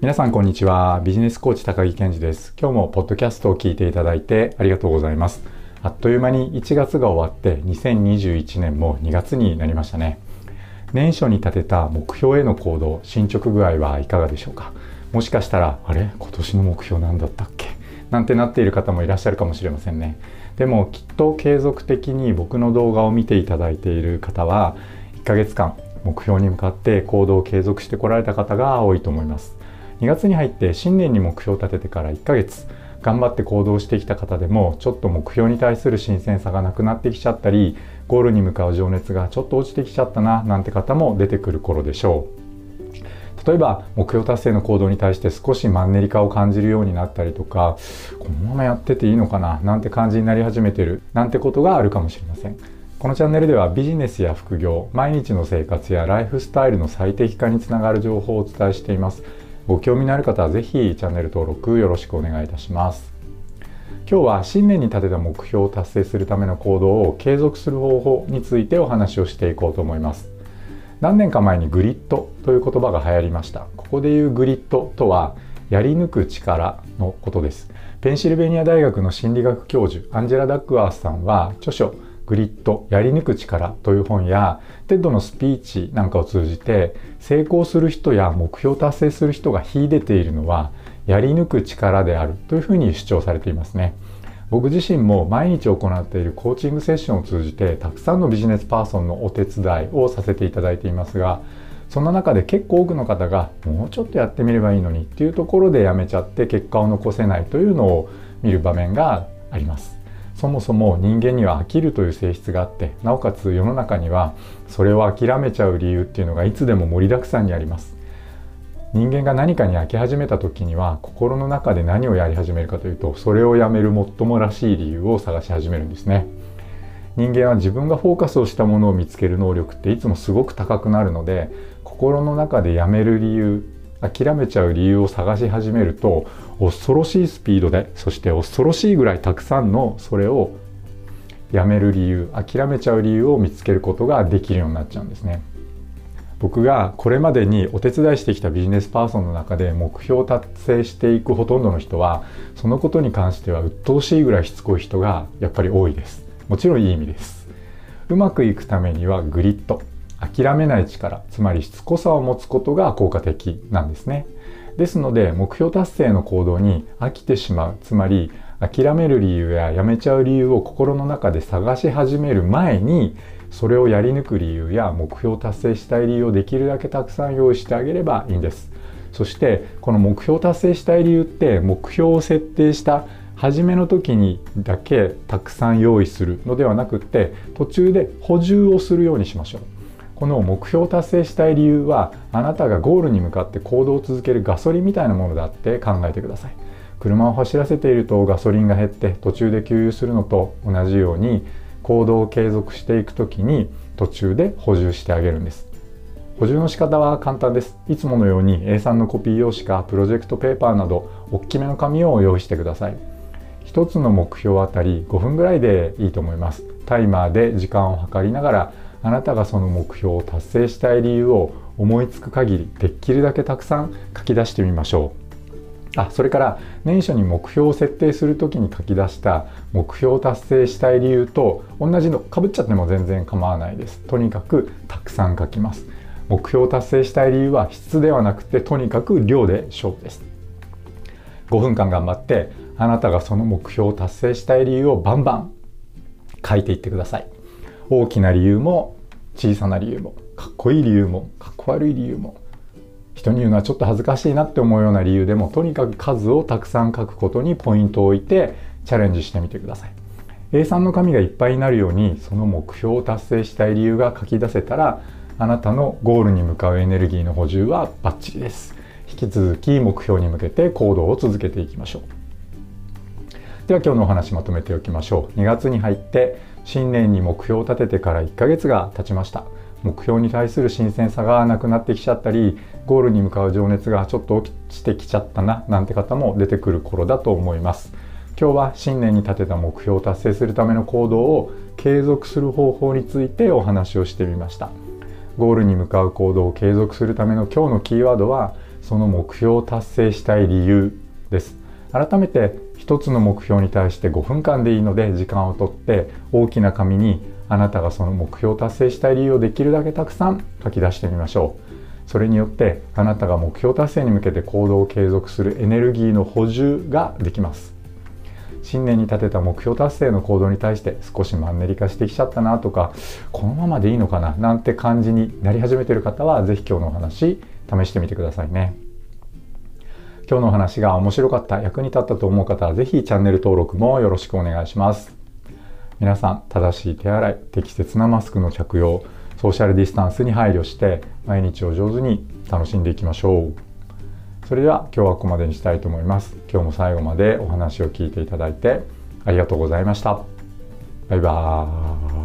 皆さんこんにちは。ビジネスコーチ高木健二です。今日もポッドキャストを聞いていただいてありがとうございます。あっという間に1月が終わって2021年も2月になりましたね。年初に立てた目標への行動進捗具合はいかがでしょうか？もしかしたらあれ？今年の目標何だったっけ？なんてなっている方もいらっしゃるかもしれませんね。でもきっと継続的に僕の動画を見ていただいている方は1ヶ月間目標に向かって行動を継続してこられた方が多いと思います。2月に入って新年に目標を立ててから1ヶ月頑張って行動してきた方でもちょっと目標に対する新鮮さがなくなってきちゃったりゴールに向かう情熱がちょっと落ちてきちゃったななんて方も出てくる頃でしょう。例えば目標達成の行動に対して少しマンネリ化を感じるようになったりとかこのままやってていいのかななんて感じになり始めてるなんてことがあるかもしれません。このチャンネルではビジネスや副業毎日の生活やライフスタイルの最適化につながる情報をお伝えしています。ご興味のある方はぜひチャンネル登録よろしくお願いいたします。今日は新年に立てた目標を達成するための行動を継続する方法についてお話をしていこうと思います。何年か前にグリッドという言葉が流行りました。ここでいうグリッドとはやり抜く力のことです。ペンシルベニア大学の心理学教授アンジェラ・ダックワースさんは著書 GRIT やり抜く力という本や TED のスピーチなんかを通じて成功する人や目標達成する人が秀でているのはやり抜く力であるというふうに主張されていますね。僕自身も毎日行っているコーチングセッションを通じてたくさんのビジネスパーソンのお手伝いをさせていただいていますがそんな中で結構多くの方がもうちょっとやってみればいいのにっていうところでやめちゃって結果を残せないというのを見る場面があります。そもそも人間には飽きるという性質があってなおかつ世の中にはそれを諦めちゃう理由っていうのがいつでも盛りだくさんにあります。人間が何かに飽き始めた時には心の中で何をやり始めるかというとそれをやめる最もらしい理由を探し始めるんですね。人間は自分がフォーカスをしたものを見つける能力っていつもすごく高くなるので心の中でやめる理由諦めちゃう理由を探し始めると恐ろしいスピードでそして恐ろしいぐらいたくさんのそれをやめる理由諦めちゃう理由を見つけることができるようになっちゃうんですね。僕がこれまでにお手伝いしてきたビジネスパーソンの中で目標を達成していくほとんどの人はそのことに関しては鬱陶しいぐらいしつこい人がやっぱり多いです。もちろんいい意味です。うまくいくためにはグリッド。諦めない力つまりしつこさを持つことが効果的なんですね。ですので目標達成の行動に飽きてしまうつまり諦める理由ややめちゃう理由を心の中で探し始める前にそれをやり抜く理由や目標達成したい理由をできるだけたくさん用意してあげればいいんです。そしてこの目標達成したい理由って目標を設定した初めの時にだけたくさん用意するのではなくって途中で補充をするようにしましょう。この目標を達成したい理由はあなたがゴールに向かって行動を続けるガソリンみたいなものだって考えてください。車を走らせているとガソリンが減って途中で給油するのと同じように行動を継続していく時に途中で補充してあげるんです。補充の仕方は簡単です。いつものように A3 のコピー用紙かプロジェクトペーパーなど大きめの紙を用意してください。1つの目標あたり5分ぐらいでいいと思います。タイマーで時間を計りながらあなたがその目標を達成したい理由を思いつく限りできるだけたくさん書き出してみましょう。あそれから年初に目標を設定する時に書き出した目標を達成したい理由と同じのかぶっちゃっても全然構わないです。とにかくたくさん書きます。目標を達成したい理由は質ではなくてとにかく量で勝負です。5分間頑張ってあなたがその目標を達成したい理由をバンバン書いていってください。大きな理由も小さな理由もかっこいい理由もかっこ悪い理由も人に言うのはちょっと恥ずかしいなって思うような理由でもとにかく数をたくさん書くことにポイントを置いてチャレンジしてみてください。A3 の紙がいっぱいになるようにその目標を達成したい理由が書き出せたらあなたのゴールに向かうエネルギーの補充はバッチリです。引き続き目標に向けて行動を続けていきましょう。では今日のお話まとめておきましょう。2月に入って新年に目標を立ててから1ヶ月が経ちました。目標に対する新鮮さがなくなってきちゃったりゴールに向かう情熱がちょっと落ちてきちゃったななんて方も出てくる頃だと思います。今日は新年に立てた目標を達成するための行動を継続する方法についてお話をしてみました。ゴールに向かう行動を継続するための今日のキーワードはその目標を達成したい理由です。改めて一つの目標に対して5分間でいいので時間をとって大きな紙にあなたがその目標を達成したい理由をできるだけたくさん書き出してみましょう。それによってあなたが目標達成に向けて行動を継続するエネルギーの補充ができます。新年に立てた目標達成の行動に対して少しマンネリ化してきちゃったなとかこのままでいいのかななんて感じになり始めている方は是非今日のお話試してみてくださいね。今日のお話が面白かった役に立ったと思う方は是非チャンネル登録もよろしくお願いします。皆さん正しい手洗い適切なマスクの着用ソーシャルディスタンスに配慮して毎日を上手に楽しんでいきましょう。それでは今日はここまでにしたいと思います。今日も最後までお話を聞いていただいてありがとうございました。バイバーイ。